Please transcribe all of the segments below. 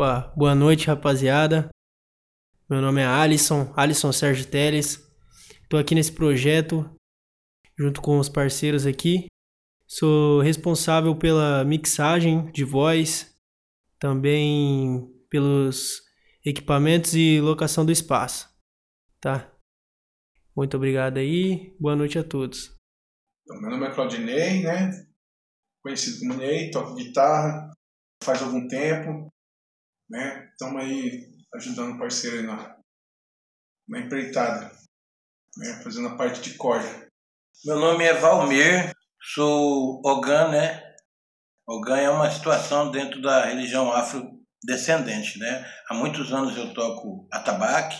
Opa, boa noite, rapaziada. Meu nome é Alisson, Alisson Sérgio Teles. Tô aqui nesse projeto junto com os parceiros aqui. Sou responsável pela mixagem de voz, também pelos equipamentos e locação do espaço. Tá? Muito obrigado aí. Boa noite a todos. Então, meu nome é Claudinei, né? Conhecido como Ney, toco guitarra faz algum tempo, né? Estamos aí ajudando o parceiro aí na, na empreitada, né? Fazendo a parte de corda. Meu nome é Valmir, sou Ogan, né? Ogan é uma situação dentro da religião afrodescendente, né? Há muitos anos eu toco atabaque,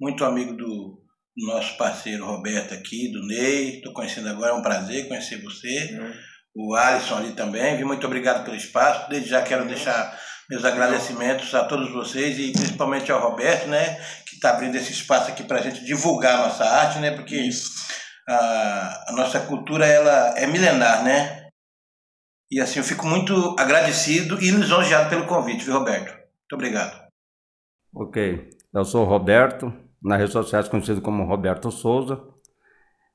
muito amigo do nosso parceiro Roberto aqui, do Ney, estou conhecendo agora, é um prazer conhecer você, uhum. o Alisson ali também, muito obrigado pelo espaço, desde já quero deixar meus agradecimentos a todos vocês e principalmente ao Roberto, né, que está abrindo esse espaço aqui para a gente divulgar a nossa arte, né, porque a, a nossa cultura ela é milenar, né? E assim, eu fico muito agradecido e lisonjeado pelo convite, viu, Roberto? Muito obrigado. Ok, eu sou o Roberto, nas redes sociais conhecido como Roberto Souza,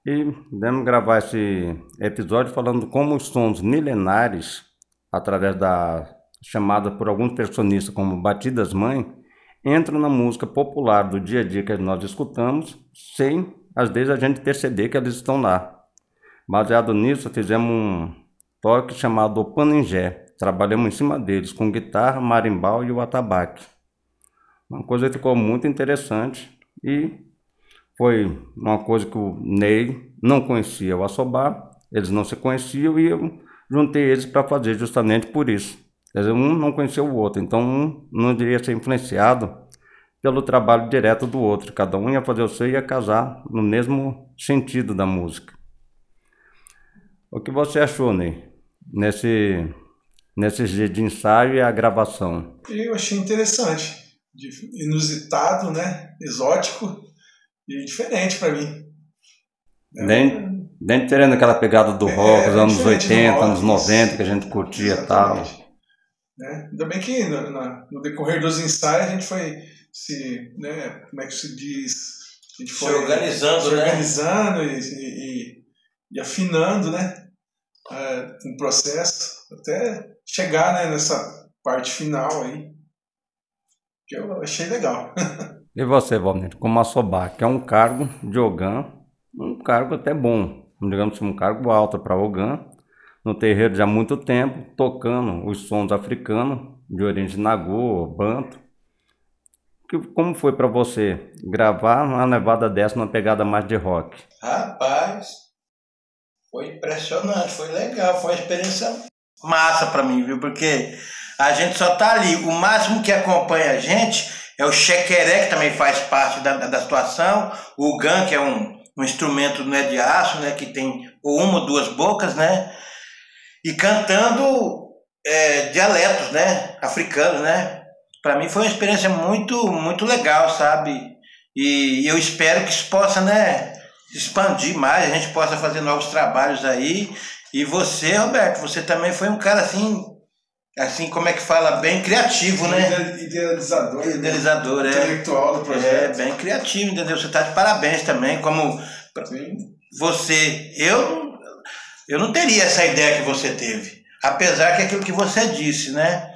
e vamos gravar esse episódio falando como os sons milenares, através da chamada por alguns personistas como batidas mãe, entram na música popular do dia a dia que nós escutamos, sem às vezes a gente perceber que eles estão lá. Baseado nisso, fizemos um toque chamado Paningé. Trabalhamos em cima deles, com guitarra, marimbau e o atabaque. Uma coisa que ficou muito interessante e foi uma coisa que o Ney não conhecia o Assobá, eles não se conheciam e eu juntei eles para fazer justamente por isso. Quer dizer, um não conhecia o outro, então um não deveria ser influenciado pelo trabalho direto do outro. Cada um ia fazer o seu e ia casar no mesmo sentido da música. O que você achou, Ney, nesse, nesse dia de ensaio e a gravação? Eu achei interessante, inusitado, né? exótico e diferente para mim. Nem, nem terendo aquela pegada do é, rock, dos anos 80, rock, anos 90, que a gente curtia e tal. Né? Ainda bem que no, no decorrer dos ensaios a gente foi se, né, como é que se diz? A gente foi se organizando, se né? organizando né? e, e, e, afinando, né? É, um processo até chegar né, nessa parte final aí, que eu achei legal. e você, Valmir, como Assobá, que é um cargo de Ogan, um cargo até bom, digamos assim, um cargo alto para Ogan, no terreiro já há muito tempo, tocando os sons africanos, de origem Nagô, Banto, como foi para você gravar uma levada dessa numa pegada mais de rock? Rapaz, foi impressionante, foi legal, foi uma experiência massa para mim, viu? Porque a gente só tá ali, o máximo que acompanha a gente é o chequeré, que também faz parte da, da situação, o gan, que é um, um instrumento né, de aço, né, que tem uma ou duas bocas, né? E cantando é, dialetos, né? Africanos, né? para mim foi uma experiência muito, muito legal, sabe? E eu espero que isso possa, né, expandir mais, a gente possa fazer novos trabalhos aí. E você, Roberto, você também foi um cara assim, assim como é que fala, bem criativo, né? Idealizador. Né? Idealizador, é. Intelectual do projeto. É, bem criativo, entendeu? Você tá de parabéns também, como Sim. você. Eu, eu não teria essa ideia que você teve. Apesar que aquilo que você disse, né?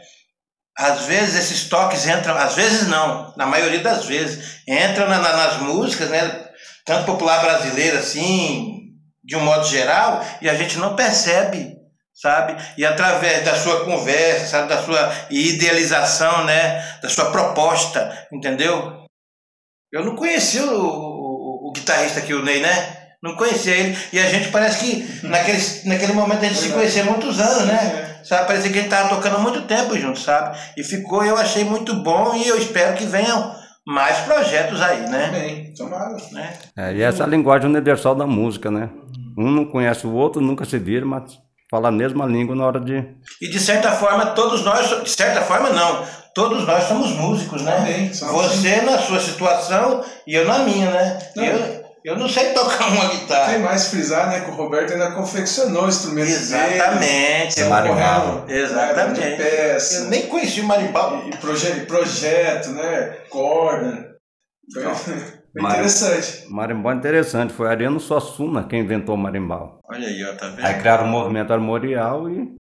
às vezes esses toques entram, às vezes não, na maioria das vezes, entram na, na, nas músicas, né? Tanto popular brasileira assim, de um modo geral, e a gente não percebe, sabe? E através da sua conversa, sabe? da sua idealização, né? Da sua proposta, entendeu? Eu não conheci o, o, o guitarrista aqui, o Ney, né? Não conhecia ele, e a gente parece que naquele, naquele momento a gente se conhecia há muitos anos, né? sabe? Parecia que a gente estava tocando muito tempo junto, sabe? E ficou, eu achei muito bom e eu espero que venham mais projetos aí, né? Bem, tomara. Né? É, e essa é a linguagem universal da música, né? Um não conhece o outro, nunca se vira, mas fala a mesma língua na hora de. E de certa forma, todos nós, de certa forma, não. Todos nós somos músicos, né? Bem, Você na sua situação e eu na minha, né? Eu, Eu não sei tocar uma guitarra. Tem mais frisar, né? Que o Roberto ainda confeccionou o instrumento Exatamente. dele. Marimbau. correndo, Exatamente. né, de peça. Eu nem conheci o marimbau. E, proje- e projeto, né? Corda. Foi, interessante. Marimbau é interessante, foi Ariano Suassuna quem inventou o marimbau. Olha aí, ó, tá vendo? Aí criaram o movimento armorial e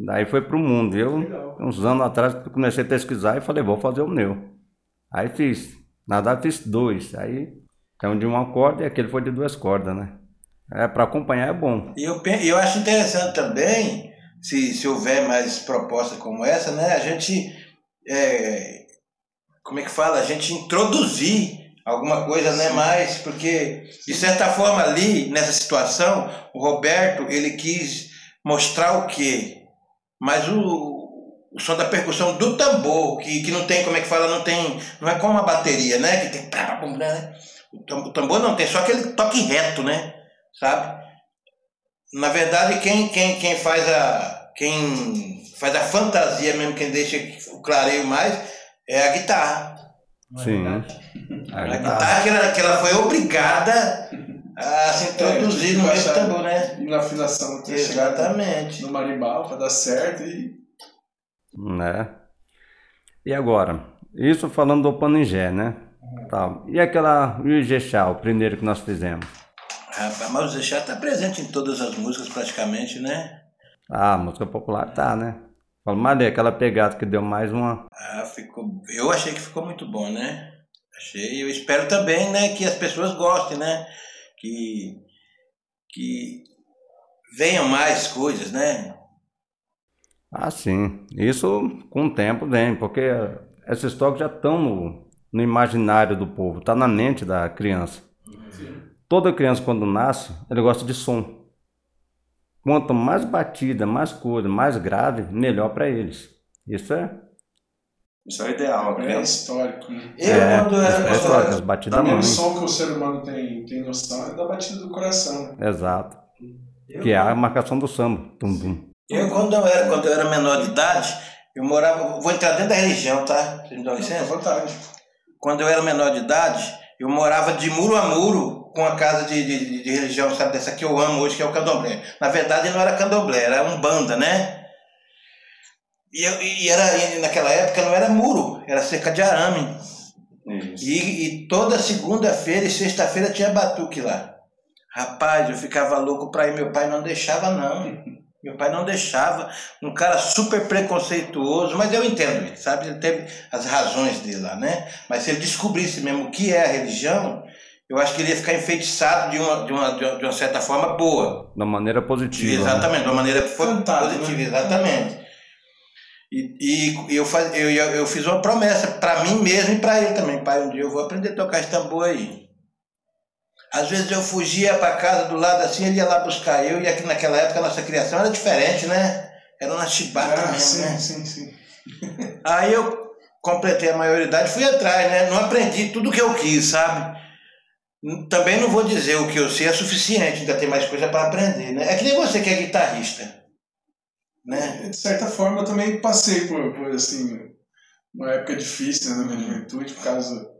daí foi pro mundo. Eu, Legal. uns anos atrás, comecei a pesquisar e falei, vou fazer o meu. Aí fiz. Na verdade fiz dois. Aí um de uma corda e aquele foi de duas cordas, né? É, para acompanhar é bom. E eu, eu acho interessante também, se, se houver mais propostas como essa, né, a gente, é, como é que fala, a gente introduzir alguma coisa né, mais, porque de certa forma ali, nessa situação, o Roberto, ele quis mostrar o quê? Mas o, o som da percussão do tambor, que, que não tem, como é que fala, não tem, não é como uma bateria, né, que tem, O tam- o tambor não tem, só aquele toque reto, né, sabe? Na verdade, quem, quem, quem faz a quem faz a fantasia mesmo, quem deixa o clareio mais, é a guitarra. Sim. A A guitarra. que ela, que ela foi obrigada a se introduzir no meio do baixar. tambor, né? E na afinação Exatamente. no marimbau para dar certo e né? E agora, isso falando do Paningé, né? Tal. E aquela e o Ijexá, o primeiro que nós fizemos? Rapaz, mas o Chá está presente em todas as músicas praticamente, né? Ah, a música popular tá, né? Fala, ali, aquela pegada que deu mais uma. Ah, ficou. Eu achei que ficou muito bom, né? Achei. Eu espero também, né, que as pessoas gostem, né? Que que venham mais coisas, né? Ah, sim. Isso com o tempo vem, porque esses toques já estão no, no imaginário do povo, tá na mente da criança. Toda criança, quando nasce, ele gosta de som. Quanto mais batida, mais coisa, mais grave, melhor para eles. Isso é. Isso é o ideal, é né? histórico. Né? Eu é, quando era é história, as batidas O muito. som que o ser humano tem, tem noção é da batida do coração. Né? Exato. Que é a marcação do samba. Tum, tum. Eu quando eu era, quando eu era menor de idade, eu morava, vou entrar dentro da religião, tá? Vocês me dão À licença? vontade. Quando eu era menor de idade, eu morava de muro a muro com a casa de, de, de religião, sabe, dessa que eu amo hoje, que é o candomblé. Na verdade, não era candomblé, era um banda, né? E, eu, e era, e naquela época não era muro, era cerca de arame. E, e toda segunda-feira e sexta-feira tinha batuque lá. Rapaz, eu ficava louco pra ir, meu pai não deixava não. Meu pai não deixava, um cara super preconceituoso, mas eu entendo ele, sabe? Ele teve as razões dele lá, né? Mas se ele descobrisse mesmo o que é a religião, eu acho que ele ia ficar enfeitiçado de uma, de uma, de uma, de uma certa forma boa. Da maneira positiva. né? Exatamente, de uma maneira fo- Cantado, positiva, né? exatamente. E, e eu, faz, eu, eu, eu fiz uma promessa para mim mesmo e para ele também. Pai, um dia eu vou aprender a tocar esse tambor aí. Às vezes eu fugia para casa do lado assim, ele ia lá buscar eu, e aqui naquela época a nossa criação era diferente, né? Era uma chibata Ah, mesmo, sim, né? sim, sim. Aí eu completei a maioridade e fui atrás, né? Não aprendi tudo que eu quis, sabe? Também não vou dizer o que eu sei é suficiente, ainda tem mais coisa para aprender, né? É que nem você que é guitarrista, né? De certa forma, eu também passei por, por assim, uma época difícil né, na minha juventude, por causa.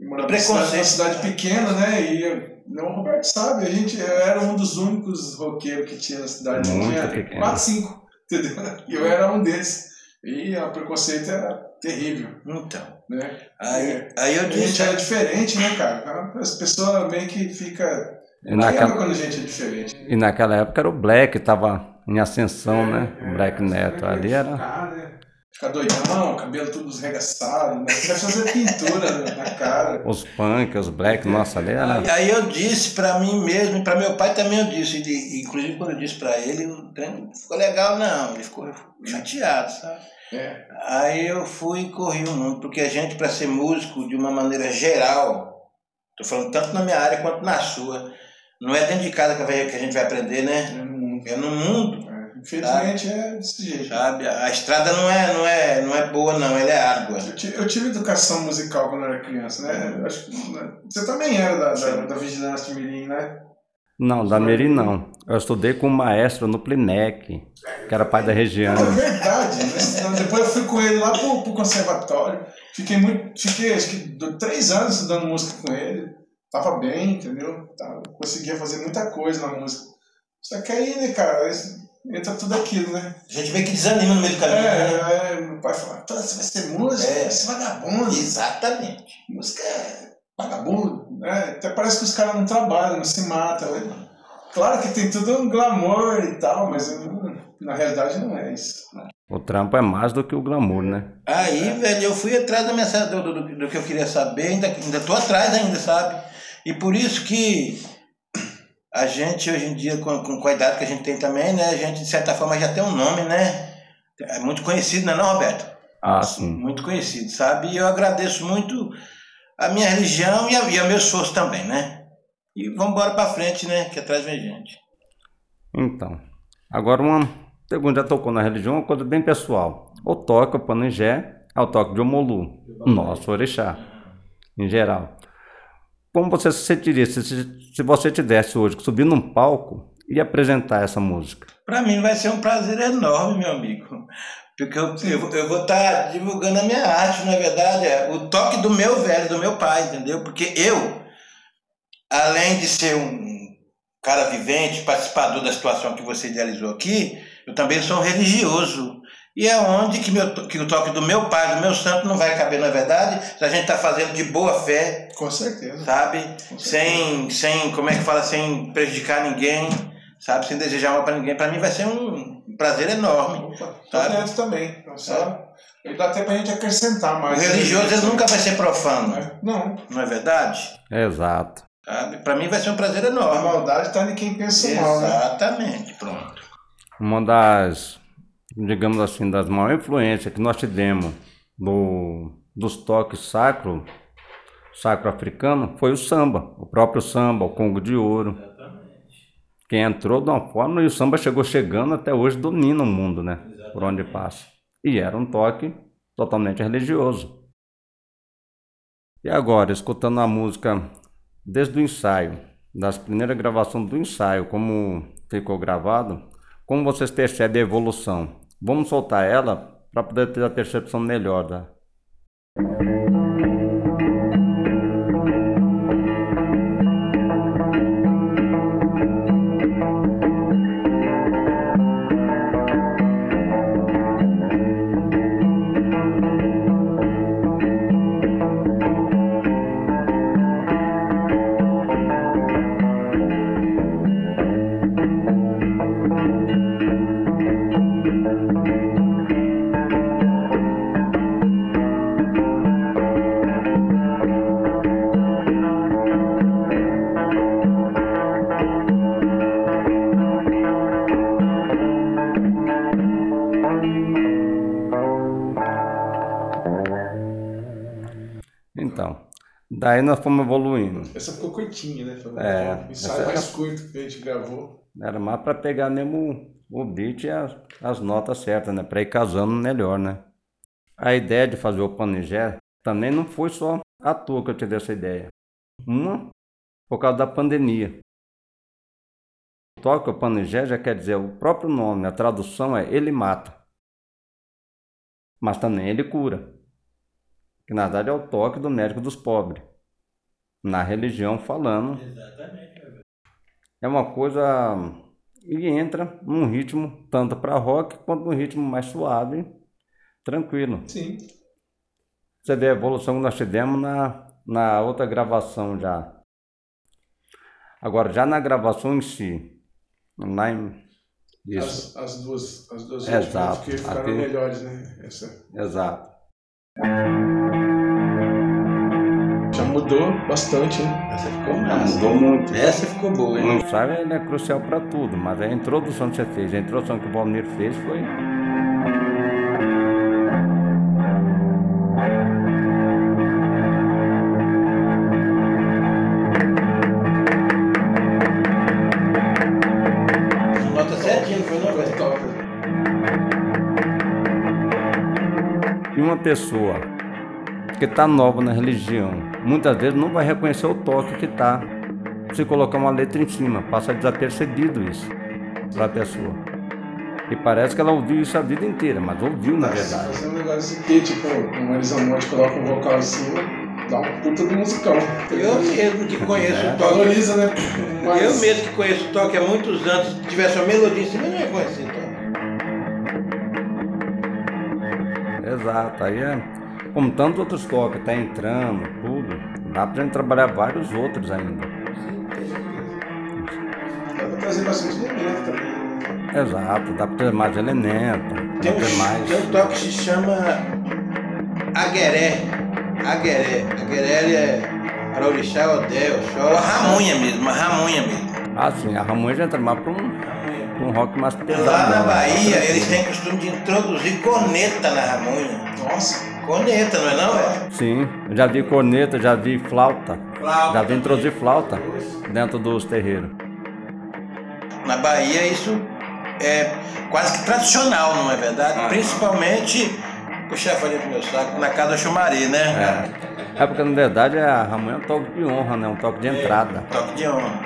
Morava numa cidade, Preconceito. numa cidade pequena, né? E não, o Roberto sabe, a gente eu era um dos únicos roqueiros que tinha na cidade. Muito tinha pequeno. quatro, cinco, entendeu? E eu era um desses. E o preconceito era terrível, Então, né? aí, aí eu A gente disse, era diferente, né, cara? As pessoas meio que fica E naquela, quando a gente é diferente? e naquela época era o Black, tava em ascensão, né? É, O Black Neto. Ali era. Ficar, né? Ficar doidão, cabelo tudo esregaçado, né? Você vai fazer pintura na- na cara. Os punk, os black, nossa, ali era. aí eu disse para mim mesmo e para meu pai também eu disse, e, inclusive quando eu disse para ele, o trem não ficou legal não, ele ficou chateado, sabe? É. Aí eu fui e corri o mundo, porque a gente, para ser músico de uma maneira geral, tô falando tanto na minha área quanto na sua, não é dentro de casa que, a gente vai aprender, né? é no mundo. É, Infelizmente é desse jeito. sabe? A estrada não é, não é, não é boa, não, ela é árdua. Eu tive, eu tive educação musical quando eu era criança, né? Eu Acho que, né? Você também era da, da, da Vigilância de Mirim, né? Não, da Meri não. Eu estudei com um maestro no Plinec, que era pai da região. É verdade. né? Depois eu fui com ele lá pro, pro conservatório. Fiquei muito. Fiquei acho que três anos estudando música com ele. tava bem, entendeu? Tava, conseguia fazer muita coisa na música. Só que aí, né, cara, entra tudo aquilo, né? A gente vê que desanima no meio do caminho. né? É, é, meu pai fala, "Pô, você vai ser músico, É. vai ser vagabundo. Exatamente. Música é vagabundo, né? Até parece que os caras não trabalham, não se matam. né? Claro que tem tudo um glamour e tal, mas na realidade não é isso. O trampo é mais do que o glamour, né? Aí, velho, eu fui atrás da mensagem do, do, do que eu queria saber, ainda, ainda tô atrás ainda, sabe? E por isso que a gente, hoje em dia, com, com, idade que a gente tem também, né? A gente, de certa forma, já tem um nome, né? É muito conhecido, não é não, Roberto? Ah, sim. Muito conhecido, sabe? E eu agradeço muito a minha religião e a, e a meu esforço também, né? E vamos embora pra frente, né? Que atrás vem gente. Então, agora uma pergunta, já tocou na religião, uma coisa bem pessoal. O toque, o panegé, é o toque de Omolu, o nosso orixá, em geral. Como você se sentiria se, se, você tivesse hoje que subir num palco e apresentar essa música? Para mim vai ser um prazer enorme, meu amigo. Porque eu, eu, eu vou estar divulgando a minha arte, na verdade, é o toque do meu velho, do meu pai, entendeu? Porque eu, além de ser um cara vivente, participador da situação que você idealizou aqui, eu também sou um religioso. E é onde que, meu, que o toque do meu pai, do meu santo, não vai caber, na verdade, se a gente está fazendo de boa fé, Com certeza. sabe? Sem, sem, como é que fala, sem prejudicar ninguém, sabe? Sem desejar mal para ninguém. Para mim vai ser um prazer enorme. Opa, Sabe? dentro também. Então, Só, e dá até pra gente acrescentar O mais. religioso ele nunca vai ser profano, Não, não é verdade? Exato. Sabe? Para mim vai ser um prazer a enorme. maldade tá em quem pensa mal, né? Exatamente, pronto. Uma das, digamos assim, das maiores influências que nós tivemos do, dos toques sacro, sacro africano, foi o samba. O próprio samba, o Congo de Ouro. Que entrou de uma forma e o samba chegou chegando até hoje, domina o mundo, né? Por onde passa. E era um toque totalmente religioso. E agora, escutando a música desde o ensaio, das primeiras gravações do ensaio, como ficou gravado, como vocês percebem a evolução? Vamos soltar ela para poder ter a percepção melhor da. Então, daí nós fomos evoluindo. Essa ficou curtinha, né? Foi É, o ensaio mais curto que a gente gravou. Era mais para pegar mesmo o beat e as, as notas certas, né? Para ir casando melhor, né? A ideia de fazer o panegé também não foi só à toa que eu tive essa ideia. Uma, por causa da pandemia. Toque o panegé já quer dizer o próprio nome, a tradução é ele mata. Mas também ele cura. Que na verdade é o toque do médico dos pobres. Na religião falando, Exatamente. é uma coisa e entra num ritmo tanto para rock quanto num ritmo mais suave, tranquilo. Sim. Você vê a evolução que nós tivemos na, na outra gravação já. Agora, já na gravação em si, lá em... Isso, As, as duas, as duas Exato. que ficaram Aqui- melhores, né? Essa exato. Mudou bastante, né? Essa ficou massa. Mudou muito. Essa ficou boa, O hein? ensaio ele é crucial para tudo, mas a introdução que você fez, a introdução que o Valmir fez foi... Nota certinho, foi não, top. E uma pessoa que está nova na religião, muitas vezes não vai reconhecer o toque que está. Se colocar uma letra em cima, passa desapercebido isso para a pessoa. E parece que ela ouviu isso a vida inteira, mas ouviu na verdade. Fazer um negócio aqui, tipo, um Marisa Monte coloca um vocal em cima, dá um puta do musicão. Eu mesmo que conheço É. o toque. Valoriza, né? Mas- Eu mesmo que conheço o toque há muitos anos, se tivesse uma melodia em cima, eu não ia conhecer o toque. Exato, aí é como tantos outros toques, tá entrando, tudo. Dá pra gente trabalhar vários outros ainda. Dá pra trazer bastante elemento também. né? Exato, dá pra ter mais elemento, Tem dá um, mais. tem um toque que se chama Agueré. Agueré. Agueré é para orixá, Odé, Oxó. A ramunha mesmo, a ramunha mesmo. Ah, sim, a Ramonha já entra mais pra um, pra um rock mais pesado. Lá na? Bahia, eles têm costume de introduzir corneta na ramunha. Nossa, Corneta, não é não, é? Sim, eu já vi corneta, já vi flauta. Flauta Já vi introduzir flauta dentro dos terreiros. Na Bahia isso é quase que tradicional, não é verdade? Aham. Principalmente, puxa farinha pro meu saco, na casa do Chumaré, né? É. É porque na verdade a Ramonha é um toque de honra, né? Um toque de entrada. Toque de honra.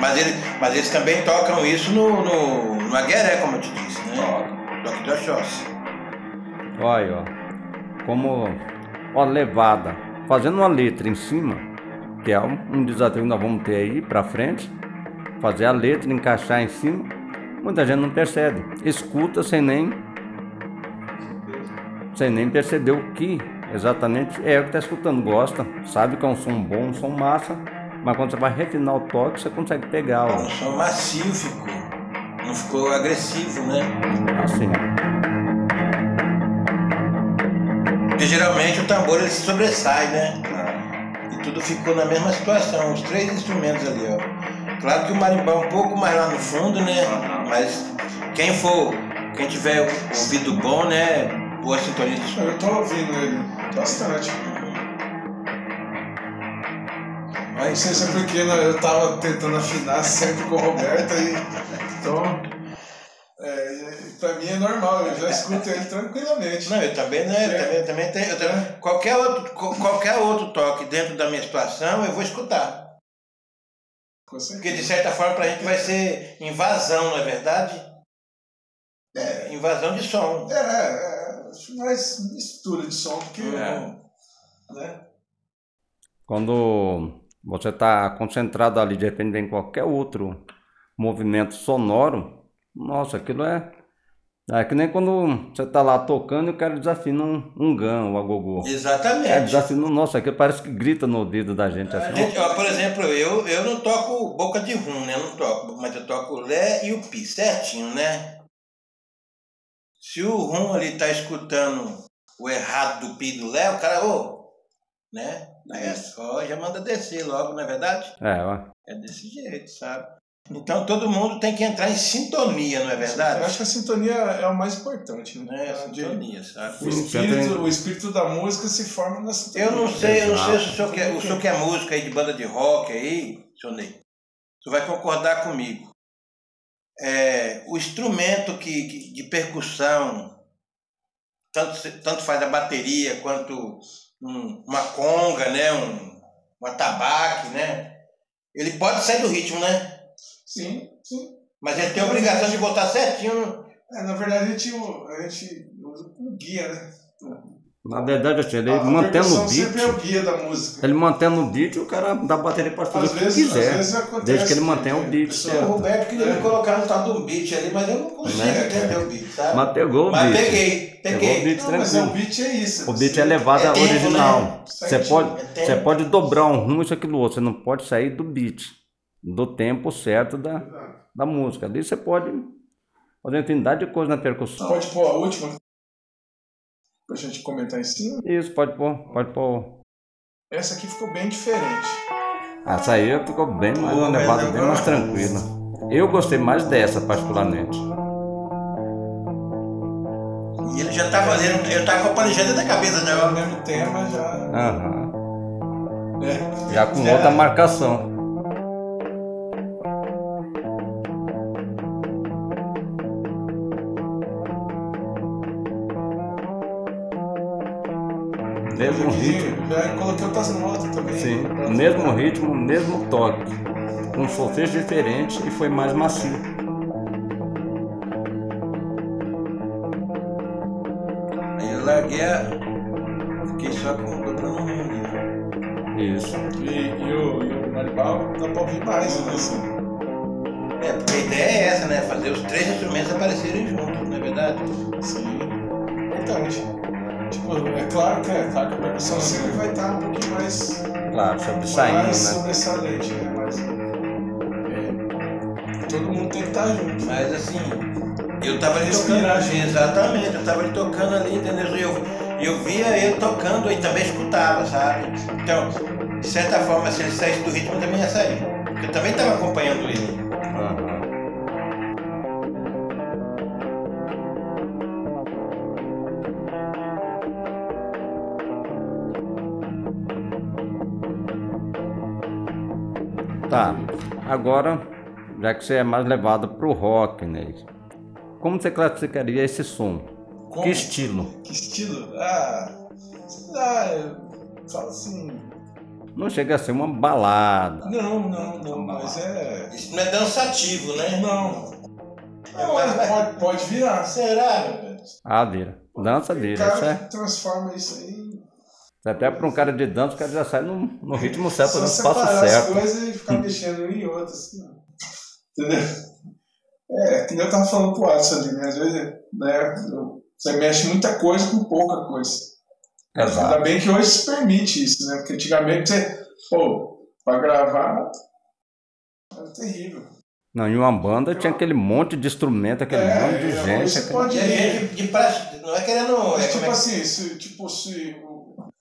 Mas, ele, mas eles também tocam isso no, no, no Agueré, como eu te disse, né? Toque de Oxóssi. Olha, ó. Como ó, levada. Fazendo uma letra em cima, que é um, um desafio que nós vamos ter aí pra frente. Fazer a letra, encaixar em cima. Muita gente não percebe. Escuta sem nem. Sem nem perceber o que exatamente é o que está escutando. Gosta, sabe que é um som bom, um som massa. Mas quando você vai refinar o toque, você consegue pegar, ó. O som macio ficou. Não ficou agressivo, né? Assim. Porque geralmente o tambor ele se sobressai, né? E tudo ficou na mesma situação, os três instrumentos ali, ó. Claro que o marimbão é um pouco mais lá no fundo, né? Mas quem for, quem tiver ouvido bom, né? Boa sintonia de som. eu tô ouvindo ele bastante. Mas não sei se é porque né, eu tava tentando afinar sempre com o Roberto e então é, pra mim é normal, eu já escuto ele tranquilamente. Não, eu também, né? Eu também, eu também tenho. eu também- qualquer, outro, qualquer outro toque dentro da minha situação, eu vou escutar. Com certeza. Porque de certa forma pra gente vai ser invasão, não é verdade? É, invasão de som. É, é, acho mais mistura de som, porque. É. Né? Quando você está concentrado ali, de repente vem qualquer outro movimento sonoro, nossa, aquilo é. É que nem quando você está lá tocando e o cara desafina um, um gan, o agogô. É, Exatamente. desafina, nossa, aquilo parece que grita no ouvido da gente assim. gente, ó, por exemplo, eu, eu não toco boca de rum, né? Eu não toco, mas eu toco o Lé e o Pi, certinho, né? Se o rum ali tá escutando o errado do Pi e do Lé, o cara, ô, né? Aí é só, já manda descer logo, não é verdade? É, ó. É desse jeito, sabe? Então todo mundo tem que entrar em sintonia, não é Eu verdade? acho que a sintonia é o mais importante, né? Né? De- Sintonia, sabe? O espírito, o espírito da música se forma na sintonia. Eu não sei, eu não sei se o senhor, quer, o senhor quer música aí de banda de rock aí, senhor Ney. O senhor vai concordar comigo. É, o instrumento que, que- de percussão, tanto, tanto faz a bateria quanto um- uma conga, né? Um, um atabaque, né? Ele pode sair do ritmo, né? Sim, sim. Mas ele tem a obrigação de botar certinho. É, na verdade, a gente, a gente usa como guia, né? Na verdade, assim, ele A- a mantendo o beat, sempre é o guia da música. ele mantendo o beat, o cara da bateria pode fazer Às o que vezes, quiser. às vezes acontece. desde que ele mantenha o a beat certo. O Roberto queria É. me colocar no tal do beat ali, mas eu não consigo Né? entender o beat, sabe? Mas pegou o Mas beat. peguei, Pegou o peguei. beat Não, mas é, o beat é isso. O beat é levada É tempo, original. né? Você pode, É você pode dobrar um rumo, isso, aquilo, outro. Você não pode sair do beat, do tempo certo da, da música. Ali você pode fazer uma infinidade de coisas na percussão. Pode pôr a última? Pra gente comentar em cima. Isso, pode pôr, pode pôr. Essa aqui ficou bem diferente. Essa aí ficou bem mais uma levada bem mais tranquila. Eu gostei mais dessa, particularmente. E ele já tava, ele, eu tava com a palejada na cabeça É o já. mesmo tema já. Aham. É. Já com É. outra marcação. Mesmo Aqui, ritmo. Já coloquei outras notas também. Sim, Pra- mesmo ritmo, mesmo toque. Com solfejo diferente e foi mais macio. Aí eu larguei a. Fiquei só com dobrando um ali. Isso. E, e o, e o marimbau dá pra ouvir mais, né? Assim. É, porque a ideia é essa, né? Fazer os três instrumentos aparecerem juntos, não é verdade? Sim, importante. Tipo, é claro que, é, claro que a percussão sempre vai estar um pouquinho mais, Claro, sobressaindo, mais né? sobressalente, né? Mas é, todo mundo tem que estar junto. Mas assim, eu tava ali Respirar tocando. junto. Exatamente, eu tava ali tocando ali, entendeu? E eu, eu via ele tocando e também escutava, sabe? Então, de certa forma, se ele saísse do ritmo, eu também ia sair. Porque eu também tava acompanhando ele. Tá, agora, já que você é mais levado pro rock, né? Como você classificaria esse som? Como? Que estilo? Que estilo? Ah, sei lá, eu falo assim. Não chega a ser uma balada. Não, não, não, mas é. Isso não é dançativo, né? Não. Não, mas pode, pode virar. Será, meu Deus? Ah, vira. Dança O vira, cara isso é. que transforma isso aí. Até para um cara de dança, o cara já sai no, no ritmo certo, Só no espaço as certo. coisas e ficar mexendo em outras. Assim. Entendeu? É, que nem eu tava falando pro Watson ali, né? Às vezes, né, você mexe muita coisa com pouca coisa. Exato. Ainda bem que hoje se permite isso, né? Porque antigamente você, pô, pra gravar era terrível. Não, em uma banda tinha aquele monte de instrumento, aquele É, monte de hoje gente. você aquele- pode E gente de praxe, não é querendo. É Mas, tipo como é assim, se, tipo, se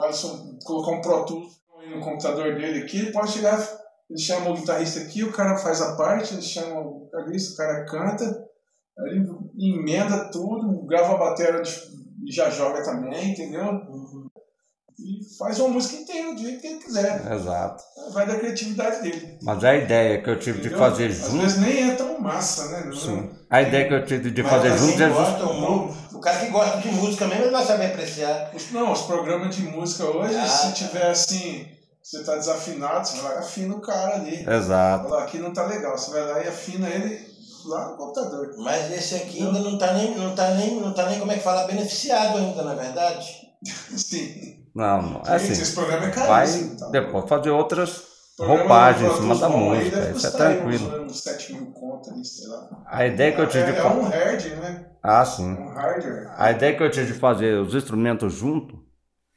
Alisson colocar um Pro Tools no computador dele aqui, ele pode chegar, ele chama o guitarrista aqui, o cara faz a parte, ele chama o guitarrista, o cara canta, aí ele emenda tudo, grava a bateria de- e já joga também, entendeu? E faz uma música inteira do jeito que ele quiser. Exato. Vai da criatividade dele. Mas a ideia que eu tive de entendeu? fazer Às junto. vezes nem é tão massa, né? Sim. A ideia que eu tive de Mas fazer assim, junto é gosta, o, cara que gosta de música mesmo, ele vai saber apreciar. Os- Não, os programas de música hoje, Ah, se tá. tiver assim, você tá desafinado, você vai lá e afina o cara ali. Exato. Fala, aqui não tá legal. Você vai lá e afina ele lá no computador. Mas esse aqui ainda não tá nem, não tá nem, não tá nem, como é que fala, beneficiado ainda, na verdade. Sim. Não, não. Gente, Assim, esse programa é vai caríssimo. tá? depois fazer outras Programa roupagens em do cima da Pro Tools bom aí música. deve Isso é tranquilo. Uns, uns 7 mil conto ali, sei lá. A ideia que eu tive é, de é um hard, né? Ah, sim. Um hardware. A ideia que eu tive de fazer os instrumentos junto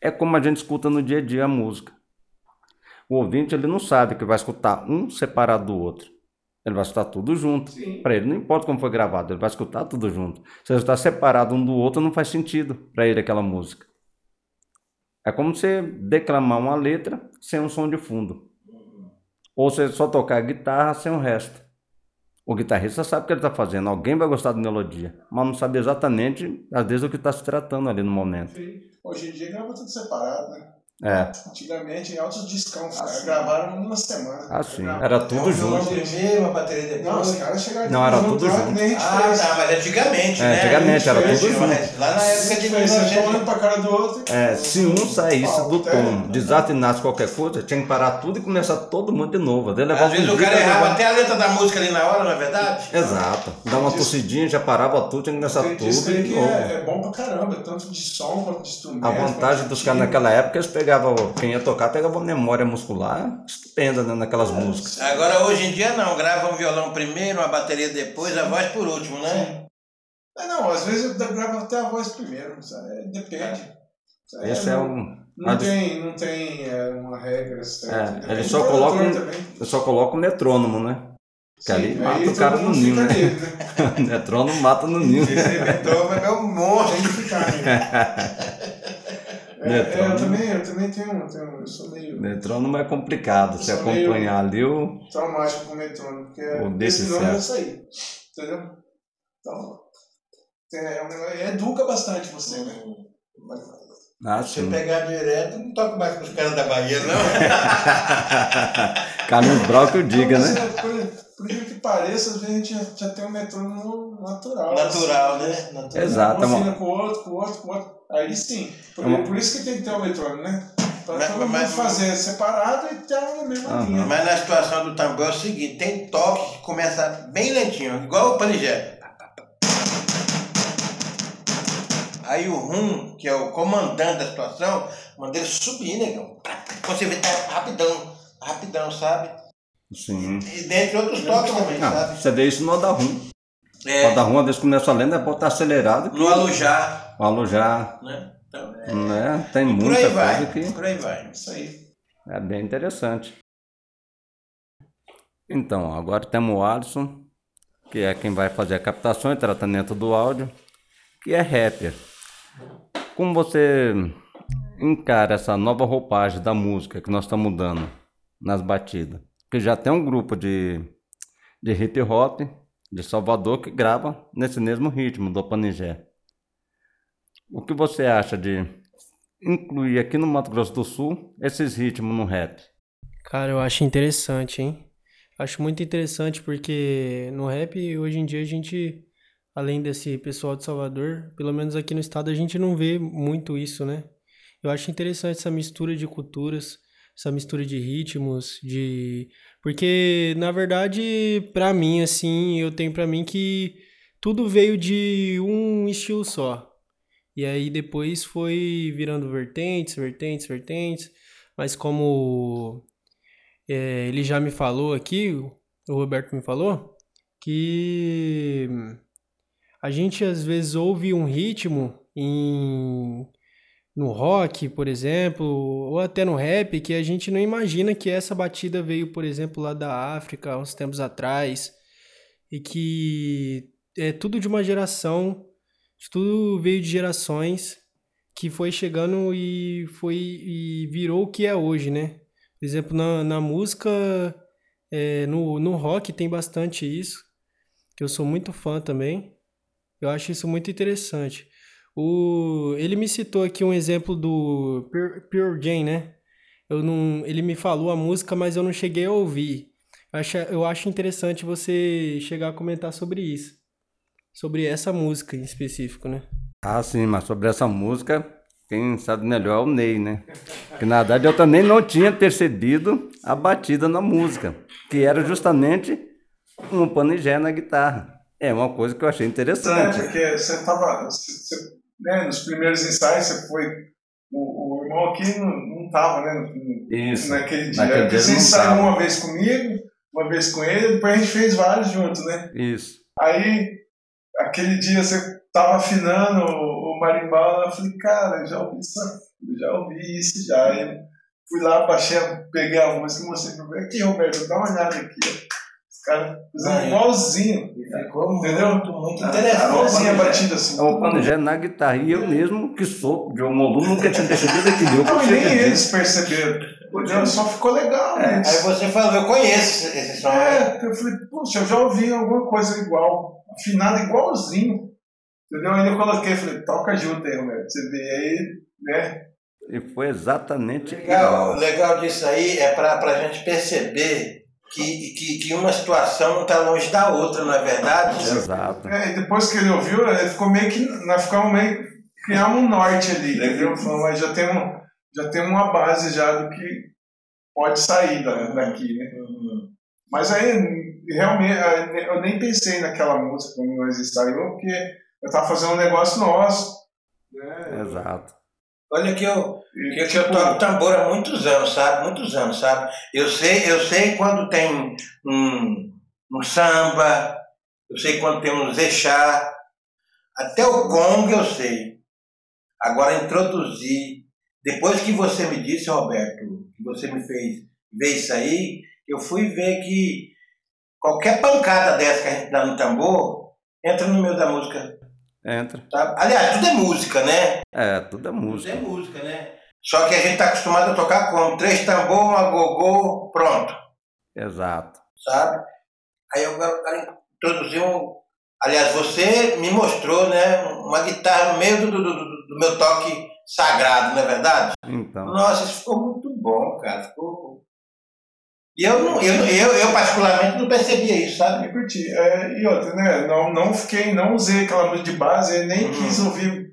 é como a gente escuta no dia a dia a música. O ouvinte ele não sabe que vai escutar um separado do outro. Ele vai escutar tudo junto. Para ele não importa como foi gravado, ele vai escutar tudo junto. Se ele está separado um do outro, não faz sentido para ele aquela música. É como você declamar uma letra sem um som de fundo. Ou você só tocar guitarra sem o resto. O guitarrista sabe o que ele está fazendo, alguém vai gostar da melodia, mas não sabe exatamente, às vezes, o que está se tratando ali no momento. Hoje em dia grava tudo separado, né? É, Antigamente, em altos discão, os caras Assim. gravaram numa semana. assim, Gravaram era tudo o Um junto. primeiro, uma bateria depois. Não, os caras chegaram Não, era tudo junto. Ah, tá, mas antigamente, É, né? antigamente era tudo Mas junto. Lá na época de Você tá olhando 1900. pra cara do outro. É, se um saísse do Até- tom, desafinasse qualquer coisa, tinha que parar tudo e começar todo mundo de novo. Às vezes um o cara pra errava até a letra da música ali na hora, não é verdade? Exato. Dá uma tossidinha, já parava tudo, tinha que começar tudo que novo. é, é bom pra caramba, tanto de som quanto de instrumento. A vantagem dos caras naquela época, eles pegavam, quem ia tocar pegava uma memória muscular estupenda né, naquelas músicas. Agora hoje em dia não, grava um violão primeiro, uma bateria depois, a voz por último, né? É, não, às vezes eu gravo até a voz primeiro, sabe? É, depende. É, Esse é não, um. Não tem, não tem é, uma regra certa. É, ele só coloca um- só coloco o metrônomo, né? Que ali mata o cara no ninho, né? nele, né? metrônomo mata no ninho. Esse inventou, é meu monstro. Ficar, né? É, é, eu Metrônomo. também, eu também tenho, tenho eu sou meio Metrônomo é complicado. Meio- acompanhar ali o. traumático com o metrônomo, porque O desse esse nome eu certo. saí. Entendeu? Então, é, um negócio- educa bastante você, né? Ah, Se pegar direto, não toco mais com os caras da Bahia, não. Carlos Brau que eu diga, Então, né? Por, por incrível que pareça, às vezes a gente já, já tem um metrônomo natural. Natural, assim, né? Natural. Exato. é Um uma- com o outro, com o outro, com o outro. Aí sim. Por, É por isso que tem que ter o metrônomo, né? Pra Mas- todo mundo mas- fazer separado e ter na mesma Aham. linha. Mas na situação do tambor é o seguinte, tem toque que começa bem lentinho, igual o panigé. Aí o Rum, que é o comandante da situação, manda ele subir, negão. Você vê, tá rapidão, rapidão, sabe? Sim. E dentre outros toques também, Ah, sabe? você vê isso no Odarum. O É, Odarum, às vezes começa a lenda, é botar acelerado no alujar, o alojar, né? Então, é, né? Tem por muita coisa vai, que por aí vai. Isso aí. é bem interessante. Então, agora temos o Alisson, que é quem vai fazer a captação e tratamento do áudio, que é rapper. Como você encara essa nova roupagem da música que nós estamos dando nas batidas? Que já tem um grupo de, de hip hop de Salvador que grava nesse mesmo ritmo do Panigé. O que você acha de incluir aqui no Mato Grosso do Sul esses ritmos no rap? Cara, eu acho interessante, hein? Acho muito interessante porque no rap, hoje em dia, a gente, além desse pessoal de Salvador, pelo menos aqui no estado, a gente não vê muito isso, né? Eu acho interessante essa mistura de culturas, essa mistura de ritmos, de. Porque, na verdade, pra mim, assim, eu tenho pra mim que tudo veio de um estilo só. E aí depois foi virando vertentes, vertentes, vertentes. Mas como é, ele já me falou aqui, o Roberto me falou, que a gente às vezes ouve um ritmo em, no rock, por exemplo, ou até no rap, que a gente não imagina que essa batida veio, por exemplo, lá da África, uns tempos atrás, e que é tudo de uma geração, tudo veio de gerações que foi chegando e foi e virou o que é hoje, né? Por exemplo, na, na música, é, no, no rock tem bastante isso, que eu sou muito fã também. Eu acho isso muito interessante. O, ele me citou aqui um exemplo do Pure, Pure Jam, né? Eu não, ele me falou a música, mas eu não cheguei a ouvir. Eu acho, eu acho interessante você chegar a comentar sobre isso. Sobre essa música em específico, né? Ah, sim, mas sobre essa música, quem sabe melhor é o Ney, né? Que na verdade eu também não tinha percebido a batida na música, que era justamente um panigé na guitarra. É uma coisa que eu achei É, interessante. porque você tava. Você- né, nos primeiros ensaios você foi. O, o irmão aqui não, não tava, né? no- Isso. Naquele dia. Naquele dia você ensaiou uma vez comigo, uma vez com ele, depois a gente fez vários juntos, né? Isso. Aí, aquele dia você tava afinando o, o marimbau, eu falei, cara, já ouvi isso, já ouvi isso já. Fui lá, baixei, peguei a música e mostrei pra ele. Aqui, Roberto, dá uma olhada aqui. Caras fizeram Aí. igualzinho. Ficou Entendeu? muito, muito Ah, interessante. Igualzinho a né? batida assim. É o panigé na guitarra. E eu mesmo, que sou de um aluno, nunca tinha percebido aquilo. Eu Não, nem eles perceberam. Entendeu? Só ficou legal. Aí isso. você falou, eu conheço esse- som. né? É, eu falei, poxa, eu já ouvi alguma coisa igual, afinado igualzinho. Entendeu? Aí eu coloquei, falei, toca junto aí, Roberto. Você vê aí, né? E foi exatamente Legal, igual. legal disso aí é para a gente perceber que, que, que uma situação não está longe da outra, não é verdade? Exato. É, e depois que ele ouviu, ele ficou meio que. Nós ficamos meio. Criamos um norte ali, entendeu? Mas já temos, já temos uma base já do que pode sair da, daqui, né? Mas aí, realmente, eu nem pensei naquela música quando nós ensaiamos, porque eu estava fazendo um negócio nosso. Né? Exato. Olha que eu, E, que eu tipo, toco tambor há muitos anos, sabe? Muitos anos, sabe? Eu sei, eu sei quando tem um, um samba, eu sei quando tem um zechá, até o gong eu sei. Agora introduzir, depois que você me disse, Roberto, que você me fez ver isso aí, eu fui ver que qualquer pancada dessa que a gente dá no tambor entra no meio da música. Entra. Tá? Aliás, tudo é música, né? É, tudo é Tudo música. é música, né? Só que a gente tá acostumado a tocar como? Três tambor, uma gogô, pronto, Exato. sabe? Aí eu quero introduzir um. Aliás, você me mostrou, né? Uma guitarra no meio do, do, do, do meu toque sagrado, não é verdade? Então, Nossa, isso ficou muito bom, cara. Ficou. E eu, não, eu, eu, eu, particularmente, não percebia isso, sabe? Eu curti. É, e outra, né? Não, não fiquei, não usei aquela música de base, eu nem Uhum. quis ouvir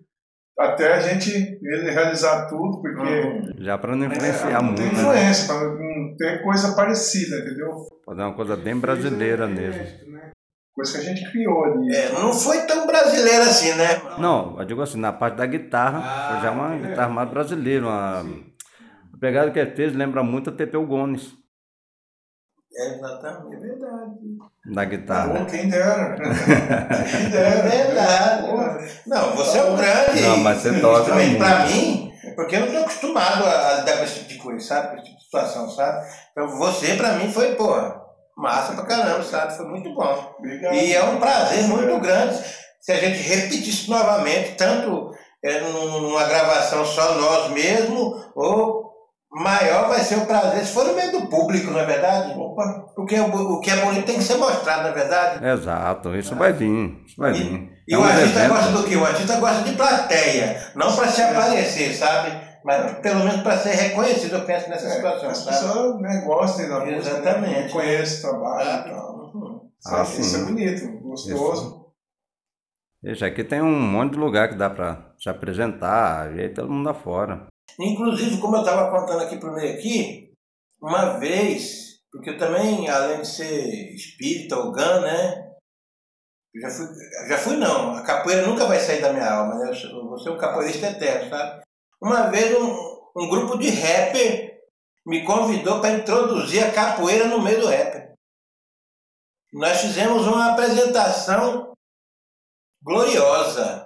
até a gente ele realizar tudo, porque Uhum. já para não é, influenciar não tem muito, né? influência, para não ter coisa parecida, entendeu? Fazer uma coisa bem brasileira mesmo. Né? coisa que a gente criou ali. É, não foi tão brasileiro assim, né? Não, eu digo assim, na parte da guitarra, Ah, foi já uma é. guitarra mais brasileira. Uma... A pegada que ele fez lembra muito a Pepeu Gomes, É, exatamente, é verdade. da guitarra. Pô, quem dera. quem É dera. verdade. Pô, Não, você é um grande Não, mas você toca. Pra mim, porque eu não estou acostumado a, lidar com esse tipo de coisa, sabe? Com esse tipo de situação, sabe? Então você, pra mim, foi, pô, massa pra caramba, sabe? Foi muito bom. Obrigado. E é um prazer muito grande se a gente repetisse novamente, tanto é, num- numa gravação só nós mesmo, ou maior vai ser o prazer se for no meio do público, não é verdade? Opa, Porque o, o que é bonito tem que ser mostrado, não é verdade? Exato, isso vai vir, isso vai vir. E É o um artista evento. gosta do quê? O artista gosta de plateia, não para se aparecer, sabe? Mas pelo menos para ser reconhecido, eu penso nessa é, situação, as sabe? pessoas né, gostem da música, Exatamente. conhecem o trabalho e tal. Uhum. Isso, Ah, é- isso é bonito, gostoso. Ixi, aqui tem um monte de lugar que dá pra se apresentar, e aí todo mundo afora. Inclusive, como eu estava contando aqui para o meio aqui, uma vez, porque eu também, além de ser espírita ou GAN, né? Eu já fui, já fui não, a capoeira nunca vai sair da minha alma, né? Eu vou ser um capoeirista eterno, sabe? Uma vez um, um grupo de rapper me convidou para introduzir a capoeira no meio do rap. Nós fizemos uma apresentação gloriosa.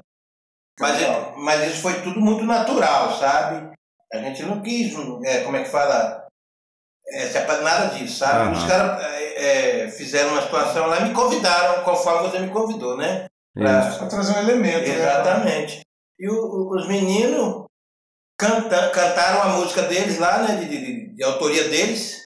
Mas, Legal. mas isso foi tudo muito natural, sabe? A gente não quis, é, como é que fala? É, nada disso, sabe? Aham. Os caras é, é, fizeram uma situação lá e me convidaram, conforme você me convidou, né? Pra- trazer um elemento, né? Exatamente. E o- o- os meninos canta, cantaram a música deles lá, né? De, de- de autoria deles.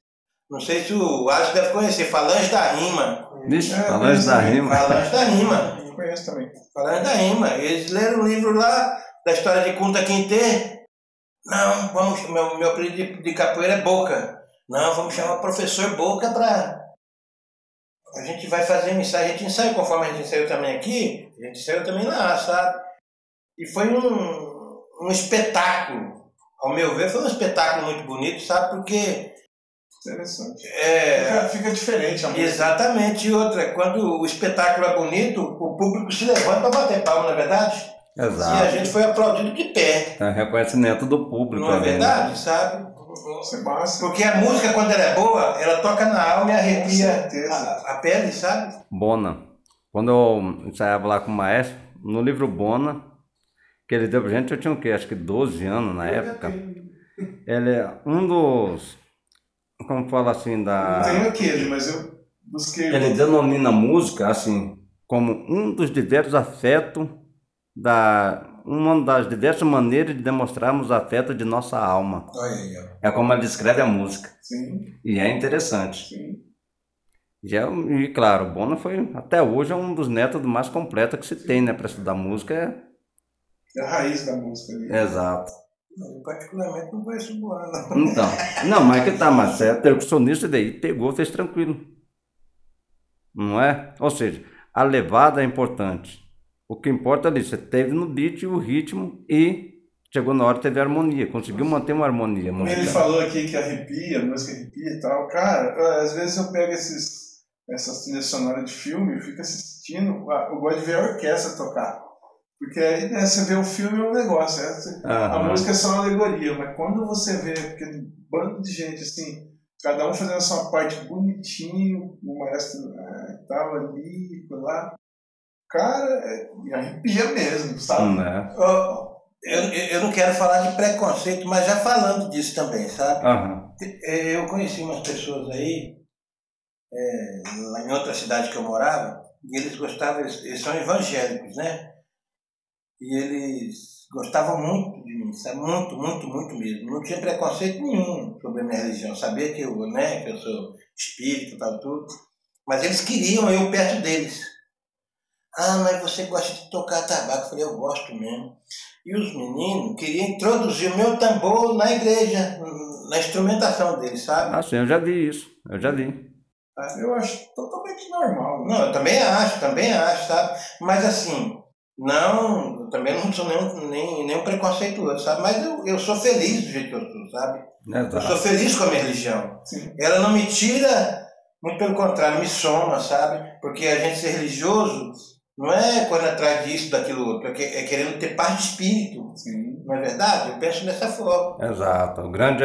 Não sei se o Alisson deve conhecer, Falange da Rima. Vixe, É, conheço da rima. Falange da Rima. Eu conheço também. Falange da Rima. Eles leram um livro lá da história de Kunta Quinte. Não, vamos, meu, meu apelido de, de capoeira é Boca. Não, vamos chamar o professor Boca para. A gente vai fazer ensaio. A gente ensaia conforme a gente ensaiou também aqui, a gente ensaiou também lá, sabe? E foi um, um espetáculo. Ao meu ver, foi um espetáculo muito bonito, sabe? Porque. Interessante. É, Fica, fica diferente a música. Exatamente. E outra, quando o espetáculo é bonito, o público se levanta para bater palma, não é verdade? E a Exato. gente foi aplaudido de pé, É reconhecimento do público. não é né? verdade, sabe? Isso é. Porque a música, quando ela é boa, ela toca na alma e arrepia a, a pele, sabe? Bona. Quando eu ensaiava lá com o maestro, no livro Bona, que ele deu pra gente, eu tinha o quê? Acho que 12 anos na época. Ele é um dos. Como fala assim, da. Não tenho aquele, mas eu busquei. Ele denomina a música assim como um dos diversos afetos da uma das diversas maneiras de demonstrarmos afeto de nossa alma. É como ele descreve a música Sim, e é interessante. sim. E, é- e claro, o Bona foi até hoje é um dos métodos mais completos que se tem, né, para estudar música. É a raiz da música ali. É exato. Eu particularmente não conheço o Boa, não. Então, não, mas que tá, mas é percussionista e daí pegou, fez tranquilo. Não é? Ou seja, a levada é importante. O que importa ali, você teve no beat o ritmo e chegou na hora teve harmonia, conseguiu manter uma harmonia Como ele musical. falou aqui que arrepia, a música arrepia e tal. Cara, às vezes eu pego esses, essas trilhas sonoras de filme e fico assistindo. ah, Eu gosto de ver a orquestra tocar. Porque aí né, você vê o filme é um negócio. né? A Aham. música é só uma alegoria, mas quando você vê aquele bando de gente assim, cada um fazendo a sua parte bonitinho, o maestro ah, tal ali, lá, cara, é, me arrepia mesmo, sabe? Né? Eu, eu eu não quero falar de preconceito, mas já falando disso também, sabe? É, Eu conheci umas pessoas aí, é, em outra cidade que eu morava, e eles gostavam, eles, eles são evangélicos, né? E eles gostavam muito de mim, sabe? Muito, muito, muito mesmo. Não tinha preconceito nenhum sobre a minha religião. Sabia que eu, né, que eu sou espírita e tal, tudo. Mas eles queriam eu perto deles. Ah, mas você gosta de tocar tabaco? Eu falei, eu gosto mesmo. E os meninos queriam introduzir o meu tambor na igreja, na instrumentação deles, sabe? Ah, sim, eu já vi isso. Eu já vi. Eu acho totalmente normal. Não, eu também acho, também acho, sabe? Mas assim, não, eu também não sou nenhum, nem, nem um preconceituoso, sabe? Mas eu, eu sou feliz do jeito que eu sou, sabe? Eu Exato. sou feliz com a minha religião. Sim. Ela não me tira Muito pelo contrário, me soma, sabe? Porque a gente ser religioso não é correndo atrás disso, daquilo outro, é, é querendo ter paz de espírito. Sim. Não é verdade? Eu penso dessa forma. Exato. O grande,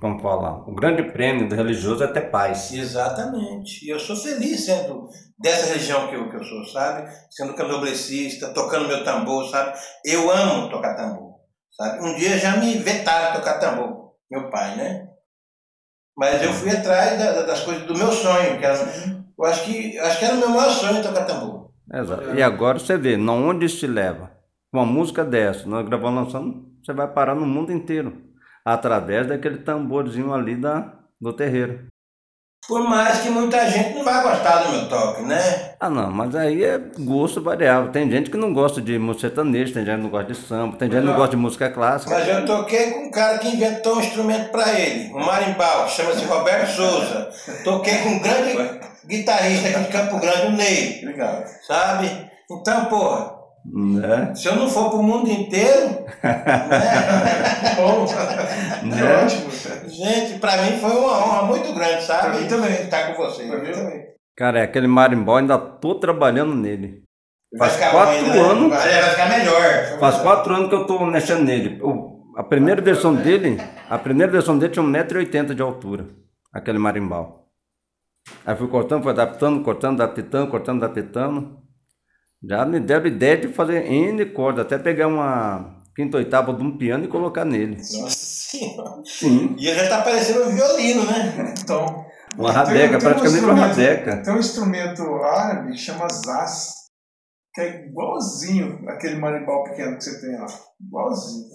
como fala, o grande prêmio do religioso é ter paz. Exatamente. E eu sou feliz sendo dessa religião que eu, que eu sou, sabe? Sendo candomblessista, tocando meu tambor, sabe? Eu amo tocar tambor, sabe? Um dia já me vetaram tocar tambor, meu pai, né? Mas eu fui atrás da- da- das coisas do meu sonho, que era, eu acho que, acho que era o meu maior sonho tocar tambor. Exato. E agora você vê, não onde isso te leva. Uma música dessa, nós gravamos lançando, você vai parar no mundo inteiro. Através daquele tamborzinho ali da, do terreiro. Por mais que muita gente não vai gostar do meu toque, né? Ah não, mas aí é gosto variável. Tem gente que não gosta de música sertaneja, tem gente que não gosta de samba, tem gente que não gosta de música clássica. Mas eu toquei com um cara que inventou um instrumento para ele, um marimbau, que chama-se Roberto Souza. Toquei com um grande guitarrista aqui de Campo Grande, o Ney, Obrigado. sabe? Então, porra, Né? se eu não for pro mundo inteiro, né? Bom, Né? ótimo. gente, pra mim foi uma honra muito grande, sabe? Pra mim também. Estar com vocês. Pra mim viu? também. Cara, é aquele marimbau, ainda tô trabalhando nele. Faz quatro ainda, né? anos. Vai, vai ficar melhor. Faz quatro anos que eu tô mexendo nele. O- a primeira versão dele, a primeira versão dele tinha 1,80m de altura. Aquele marimbau. Aí fui cortando, fui adaptando, cortando, adaptando, cortando, adaptando. Já me deram ideia de fazer N cordas, até pegar uma quinta oitava de um piano e colocar nele. Nossa senhora. Sim. E já tá parecendo um violino, né? Então, Uma Tem- rabeca, tem um praticamente uma instrumento- rabeca. tem um instrumento árabe que chama zaz, que é igualzinho aquele marimbau pequeno que você tem lá. Igualzinho.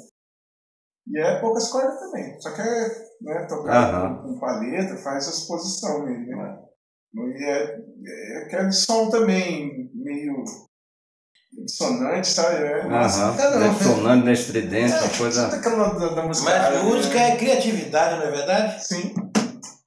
E é poucas cordas também. Só que é né, tocar com, com palheta, faz essa exposição nele, né? E é, é aquele som também meio dissonante, sabe? É, nossa, Aham. caramba. Dissonante, né, estridente, uma É, coisa. sabe aquela da, da música Mas árabe, música né? é criatividade, não é verdade? Sim.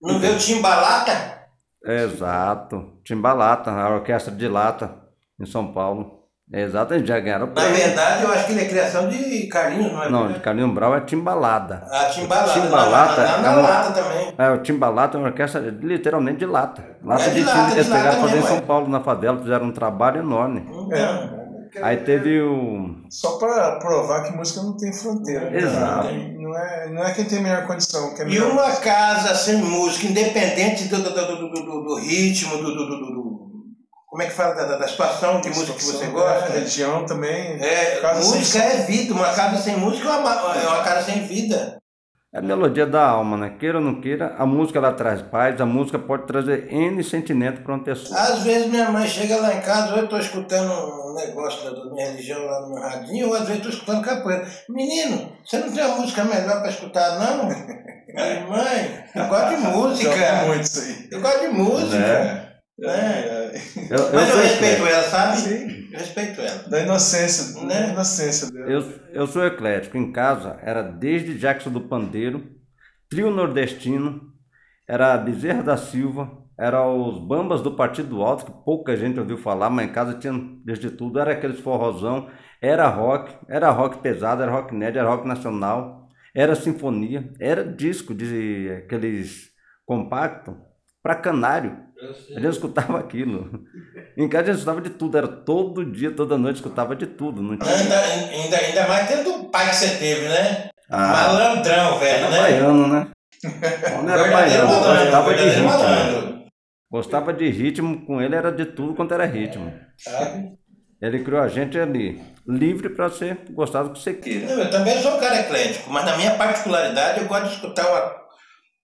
Não vê o timbalata? Exato. Timbalata, a orquestra de lata em São Paulo. Exato, eles já ganharam o Na prêmio. verdade, eu acho que ele é criação de Carlinhos, não é? Não, de? Carlinhos Brau é timbalada. A timbalata. Timbalata na, na, na é uma- lata também. É, o timbalata é uma orquestra literalmente de lata. Lata É de de lata, eles lata pegaram fazer em São é. Paulo, na favela, fizeram um trabalho enorme. Então, É. Aí teve o. Só para provar que música não tem fronteira. né? Exato. Não é, não é quem tem melhor condição. Que é E melhor. uma casa sem música, independente do, do, do, do, do- do ritmo, do, do, do- do- do- Como é que fala da, da- da situação de música que você É, gosta? religião também. É, Casa sem música é vida, uma casa sem música é uma, é uma casa sem vida. É a melodia da alma, né? Queira ou não queira, a música ela traz paz, a música pode trazer N sentimento para uma pessoa. Às vezes minha mãe chega lá em casa, ou eu estou escutando um negócio da, da minha religião lá no meu radinho, ou às vezes estou escutando capoeira. Menino, você não tem uma música melhor para escutar, não? Aí, mãe, eu gosto de música. muito isso aí. Eu gosto de música. Né? né? Eu, eu Mas eu respeito eclético. ela, sabe? Sim. Respeito ela. Da inocência, Né? da inocência dela. Eu, eu sou eclético. Em casa era desde Jackson do Pandeiro, Trio Nordestino, era Bezerra da Silva, era os Bambas do Partido Alto, que pouca gente ouviu falar, mas em casa tinha desde tudo, era aqueles forrozão, era rock, era rock pesado, era rock nerd, era rock nacional, era sinfonia, era disco de aqueles compacto para canário. A gente escutava aquilo. Em casa a gente escutava de tudo, era todo dia, toda noite escutava de tudo. Não tinha... Ainda, ainda, ainda mais tendo o pai que você teve, né? Ah, Malandrão, velho, era né? baiano, né? Não era baiano, malandro, gostava de ritmo. Gostava de ritmo, com ele era de tudo quanto era ritmo. Sabe? Ele criou a gente ali, livre para você gostar do que você queira. Eu também sou um cara eclético, mas na minha particularidade eu gosto de escutar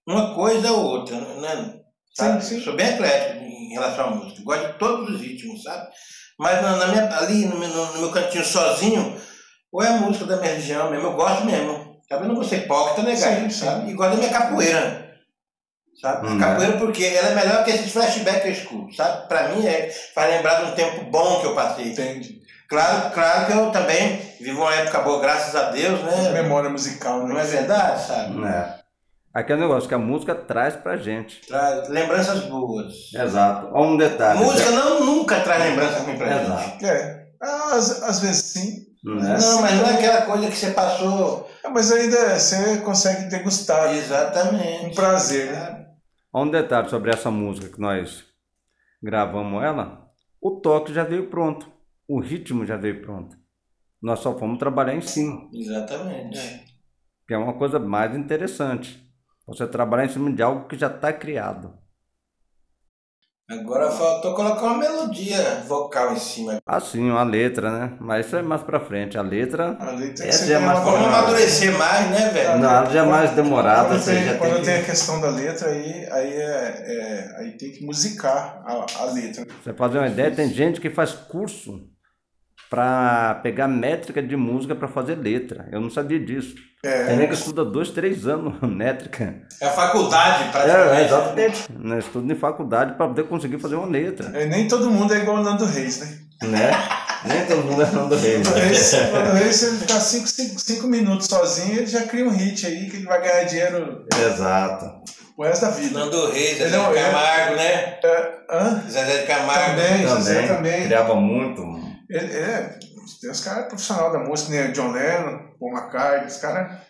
uma, uma coisa ou outra, né? Sabe? Sim, sim. Sou bem eclético em relação à música. Gosto de todos os ritmos, sabe? Mas na, na minha, ali no, meu- no, meu cantinho sozinho, ou é a música da minha região mesmo, eu gosto mesmo. Sabe? Eu não vou ser hipócrita negar, Sim, sabe? E gosto da minha capoeira. Sabe? Hum, capoeira porque ela é melhor que esses flashbacks que eu escuto, sabe? Pra mim é, faz lembrar de um tempo bom que eu passei. Entende? Claro, claro que eu também vivo uma época boa, graças a Deus, né? Memória musical, né? Não é verdade, sabe? É. Aquele negócio que a música traz pra gente. Traz lembranças boas. Exato. Olha um detalhe. Música não nunca traz lembrança ruim pra gente. Exato. É. Às, às vezes sim. Né? Não, mas não é aquela coisa que você passou. É, Mas ainda você consegue degustar Exatamente. prazer, né? Um detalhe sobre essa música que nós gravamos ela, o toque já veio pronto, o ritmo já veio pronto. Nós só fomos trabalhar em cima, Exatamente. que é uma coisa mais interessante. Você trabalhar em cima de algo que já está criado. Agora faltou colocar uma melodia vocal em cima. Assim, uma letra, né? Mas isso é mais pra frente. A letra, A letra tem Essa ser é mais Vamos amadurecer mais, né, velho? não, ela já é mais demorada. Quando, Você tem, já quando tem tem que... a questão da letra, aí, aí, é, é- aí tem que musicar a, a letra. Você fazer uma ideia, tem gente que faz curso para pegar métrica de música para fazer letra. Eu não sabia disso. É. Tem gente que estuda dois, três anos métrica. É a faculdade, É, praticamente. é, exatamente. Né? Estuda em faculdade para poder conseguir fazer uma letra. É, nem todo mundo é igual o Nando Reis, né? Né? Nem todo mundo é Nando Reis. Nando né? Reis, Nando Reis, se ele ficar cinco, cinco, cinco minutos sozinho, ele já cria um hit aí que ele vai ganhar dinheiro Exato. o resto da vida. Nando Reis, Zezé Não, de é- Camargo, né? É, hã? Zezé de Camargo. Também, José Também, também. criava muito. Ele, é, tem os caras profissionais da música, né? John Lennon, Paul McCartney, os caras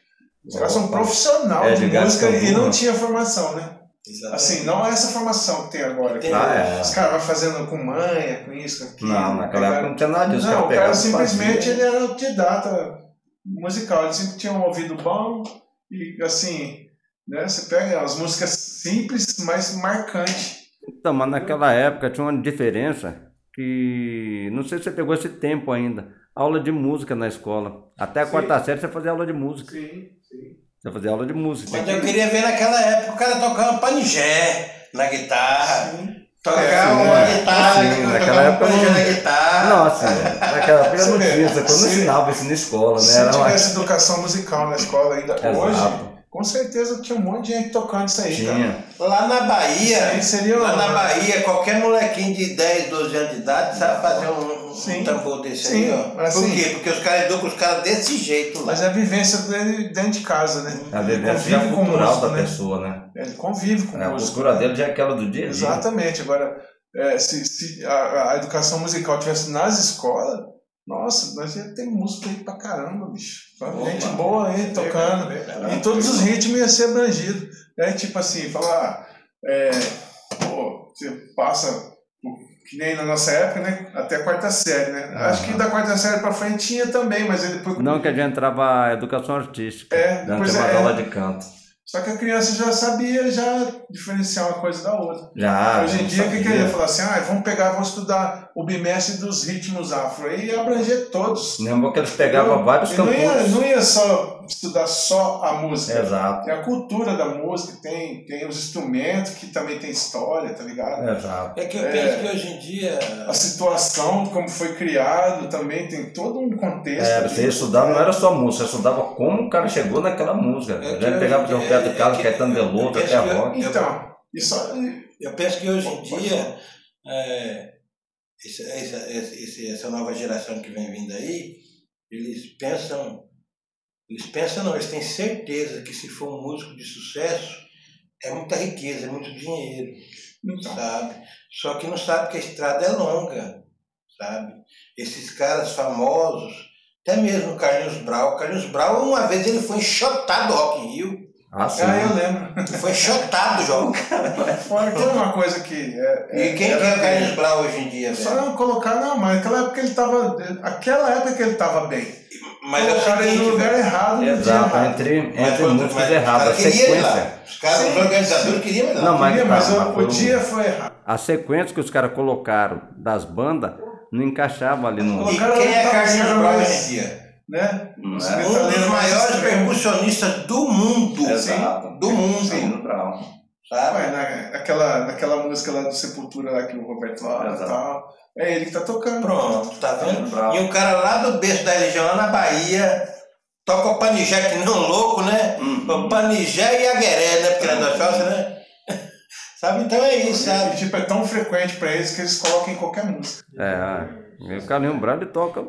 os caras são profissionais de Edgar música e não tinha formação, né? Exatamente. Assim, não é essa formação que tem agora. que Ah, é. Os caras vão fazendo com manha, com isso, com aquilo. Não, naquela época não tinha nada disso. Não, o cara simplesmente fazia. ele era autodidata musical, ele sempre tinha um ouvido bom e assim, né, você pega as músicas simples, mas marcantes. Então, mas naquela época tinha uma diferença que não sei se você pegou esse tempo ainda. Aula de música na escola. Até a Sim. quarta série você fazia aula de música. Sim, sim. Você fazia aula de música. Mas eu queria ver naquela época o cara tocando panigé na guitarra. Tocar É, uma sim, guitarra, sim, tocar naquela época não- na guitarra. Não, assim, naquela época não Você vê, tinha, quando se- ensinava isso na escola, né? Se Era uma... tivesse educação musical na escola ainda hoje, Exato. Com certeza tinha um monte de gente tocando isso aí, cara. Tinha. Lá na Bahia, seria lá na Bahia, qualquer molequinho de 10, 12 anos de idade sabe fazer um, um tambor desse Sim, aí, ó. mas Por assim- quê? Porque os caras educam os caras desse jeito lá. Mas é a vivência dele dentro de casa, né? A Ele vivência já convive com o cultural músico, da né? pessoa, né? Ele convive com É, a música. cultura dele já é aquela do dia a dia. Exatamente. Agora, é, se, se a, a educação musical tivesse nas escolas, nossa, nós ia ter música aí pra caramba, bicho. Opa. Gente boa aí tocando. E todos os ritmos iam ser abrangidos. É tipo assim, falar, é, pô, você passa, que nem na nossa época, né? Até a quarta série, né? Acho que da quarta série pra frente tinha também, mas ele depois. Não que a gente entrava educação artística. É, Não depois é. aula de canto. Só que a criança já sabia já diferenciar uma coisa da outra. Já. Hoje em dia, o que, que sabia. ele ia falar assim? Ah, vamos pegar, vamos estudar o bimestre dos ritmos afro. Ia abranger todos. Lembra que eles pegavam vários E não ia, campos. não ia só estudar só a música. Exato. Tem a cultura da música, tem, tem os instrumentos que também tem história, tá ligado? Exato. É que eu É. penso que hoje em dia. A situação, como foi criado, também tem todo um contexto. É, você estudava não era só música, você estudava como o cara chegou naquela música. É a hoje pegava em de dia- Roberto é Carlos, que- Caetano eu Veloso, até eu- rock. Então, isso. Eu penso que hoje em dia, é, essa, esse- essa nova geração que vem vindo aí, eles pensam, eles pensam não, eles têm certeza que se for um músico de sucesso, é muita riqueza, é muito dinheiro, Então, sabe? Só que não sabe que a estrada é longa, sabe? Esses caras famosos, até mesmo o Carlinhos Brau, Carlinhos Brau, uma vez ele foi enxotado do Rock in Rio, Ah, sim. ah, eu lembro. ele foi enxotado, João. Fora que é uma coisa que. É, E quem que é o Carlinhos Brau hoje em dia, velho? Só não colocar, não, mas naquela época ele tava. Aquela época que ele tava bem. Mas é o colocaram ele no lugar errado no dia Exato, errado. entre, Mas entre músicas mas erradas, a sequência. Os caras, os Sim, organizadores queriam ir lá. Não, mas- Queria, mas o- mas o, dia foi errado. A sequência que os caras colocaram das bandas não encaixava ali no. E quem é Carlinhos hoje em dia? Né? Não Os é? Um dos maiores percussionistas do mundo. Exato. Do mundo. Sim, Brown. Sabe? Ué, na- naquela, naquela música lá do Sepultura lá que o Roberto fala e tal. É ele que tá tocando. Pronto, tá vendo? Brau. E um cara lá do berço da religião, lá na Bahia, toca o panijé que não louco, né? Uhum. O panijé e a gueré, né? Porque era da Chelsea, né? sabe? Então é isso, E, sabe? tipo, é tão frequente pra eles que eles colocam em qualquer música. É, o Carlinhos Brown ele toca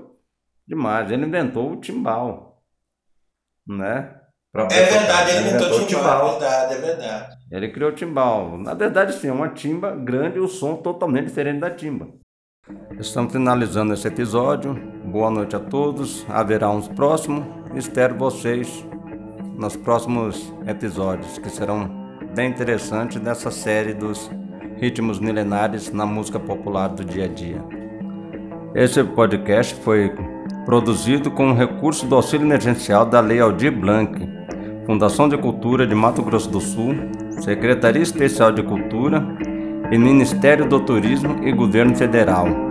demais. Ele inventou o timbal, né? Pra É verdade, ele inventou o o timbal. É verdade, é verdade. Ele criou o timbal. Na verdade, sim, é uma timba grande e o som totalmente diferente da timba. Estamos finalizando esse episódio. Boa noite a todos. Haverá uns próximos. Espero vocês nos próximos episódios, que serão bem interessante dessa série dos ritmos milenares na música popular do dia a dia. Esse podcast foi produzido com o recurso do auxílio emergencial da Lei Aldir Blanc, Fundação de Cultura de Mato Grosso do Sul, Secretaria Especial de Cultura e Ministério do Turismo e Governo Federal.